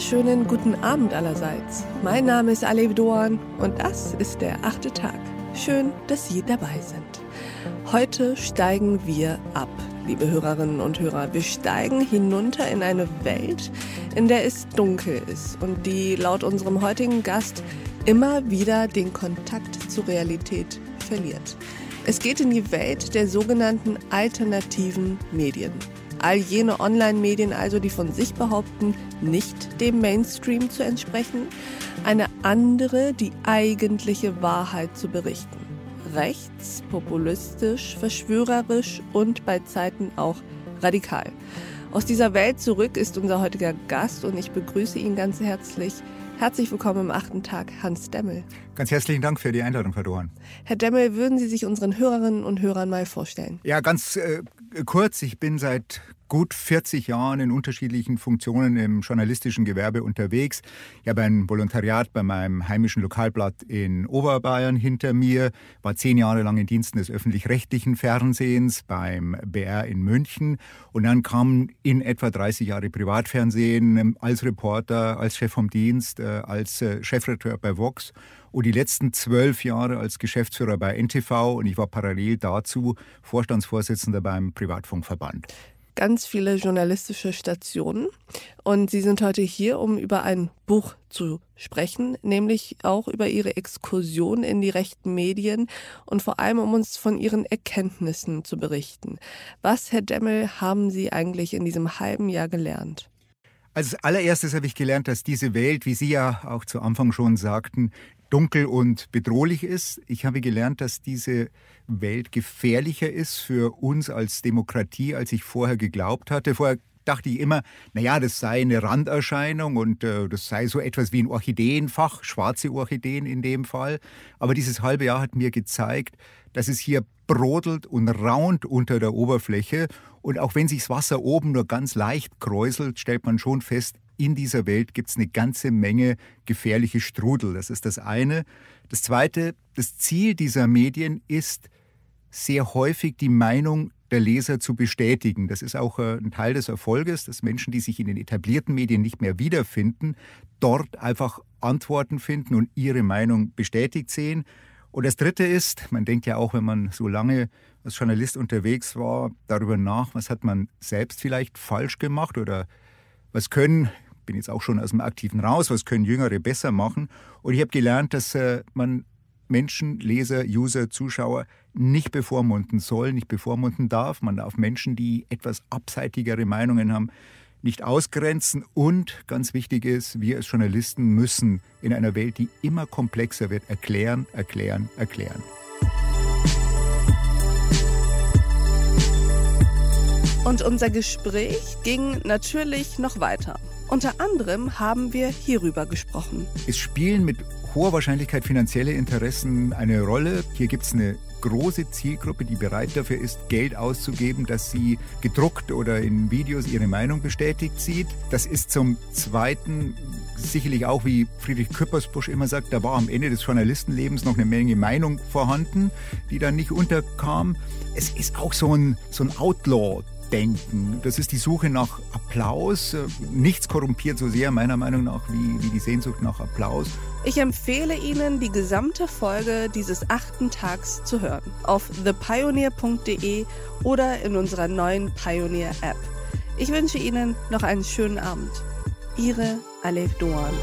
wunderschönen guten Abend allerseits. Mein Name ist Alev Doan und das ist der achte Tag. Schön, dass Sie dabei sind. Heute steigen wir ab, liebe Hörerinnen und Hörer. Wir steigen hinunter in eine Welt, in der es dunkel ist und die laut unserem heutigen Gast immer wieder den Kontakt zur Realität verliert. Es geht in die Welt der sogenannten alternativen Medien. All jene Online-Medien also, die von sich behaupten, nicht dem Mainstream zu entsprechen, eine andere, die eigentliche Wahrheit zu berichten. Rechts, populistisch, verschwörerisch und bei Zeiten auch radikal. Aus dieser Welt zurück ist unser heutiger Gast und ich begrüße ihn ganz herzlich. Herzlich willkommen im achten Tag, Hans Demmel. Ganz herzlichen Dank für die Einladung, Frau Dohan. Herr Demmel, würden Sie sich unseren Hörerinnen und Hörern mal vorstellen? Ja, ganz äh, kurz. Ich bin seit gut 40 Jahren in unterschiedlichen Funktionen im journalistischen Gewerbe unterwegs. Ich habe ein Volontariat bei meinem heimischen Lokalblatt in Oberbayern hinter mir, war zehn Jahre lang in Diensten des öffentlich-rechtlichen Fernsehens beim BR in München und dann kam in etwa 30 Jahre Privatfernsehen ähm, als Reporter, als Chef vom Dienst, äh, als äh, Chefredakteur bei Vox und die letzten zwölf Jahre als Geschäftsführer bei NTV und ich war parallel dazu Vorstandsvorsitzender beim Privatfunkverband ganz viele journalistische Stationen. Und Sie sind heute hier, um über ein Buch zu sprechen, nämlich auch über Ihre Exkursion in die rechten Medien und vor allem, um uns von Ihren Erkenntnissen zu berichten. Was, Herr Demmel, haben Sie eigentlich in diesem halben Jahr gelernt? Als allererstes habe ich gelernt, dass diese Welt, wie Sie ja auch zu Anfang schon sagten, dunkel und bedrohlich ist. Ich habe gelernt, dass diese Welt gefährlicher ist für uns als Demokratie, als ich vorher geglaubt hatte. Vorher dachte ich immer, naja, das sei eine Randerscheinung und äh, das sei so etwas wie ein Orchideenfach, schwarze Orchideen in dem Fall. Aber dieses halbe Jahr hat mir gezeigt, dass es hier brodelt und raunt unter der Oberfläche. Und auch wenn sich das Wasser oben nur ganz leicht kräuselt, stellt man schon fest, in dieser Welt gibt es eine ganze Menge gefährliche Strudel. Das ist das eine. Das zweite, das Ziel dieser Medien ist sehr häufig die Meinung der Leser zu bestätigen. Das ist auch äh, ein Teil des Erfolges, dass Menschen, die sich in den etablierten Medien nicht mehr wiederfinden, dort einfach Antworten finden und ihre Meinung bestätigt sehen. Und das Dritte ist, man denkt ja auch, wenn man so lange als Journalist unterwegs war, darüber nach, was hat man selbst vielleicht falsch gemacht oder was können bin jetzt auch schon aus dem Aktiven raus, was können Jüngere besser machen. Und ich habe gelernt, dass äh, man Menschen, Leser, User, Zuschauer nicht bevormunden soll, nicht bevormunden darf. Man darf Menschen, die etwas abseitigere Meinungen haben, nicht ausgrenzen. Und ganz wichtig ist, wir als Journalisten müssen in einer Welt, die immer komplexer wird, erklären, erklären, erklären. Und unser Gespräch ging natürlich noch weiter. Unter anderem haben wir hierüber gesprochen. Es spielen mit hoher Wahrscheinlichkeit finanzielle Interessen eine Rolle. Hier gibt es eine große Zielgruppe, die bereit dafür ist, Geld auszugeben, dass sie gedruckt oder in Videos ihre Meinung bestätigt sieht. Das ist zum Zweiten sicherlich auch, wie Friedrich Küppersbusch immer sagt, da war am Ende des Journalistenlebens noch eine Menge Meinung vorhanden, die dann nicht unterkam. Es ist auch so ein, so ein Outlaw denken. Das ist die Suche nach Applaus. Nichts korrumpiert so sehr, meiner Meinung nach, wie, wie die Sehnsucht nach Applaus. Ich empfehle Ihnen, die gesamte Folge dieses achten Tags zu hören. Auf thepioneer.de oder in unserer neuen Pioneer-App. Ich wünsche Ihnen noch einen schönen Abend. Ihre Alef Doan.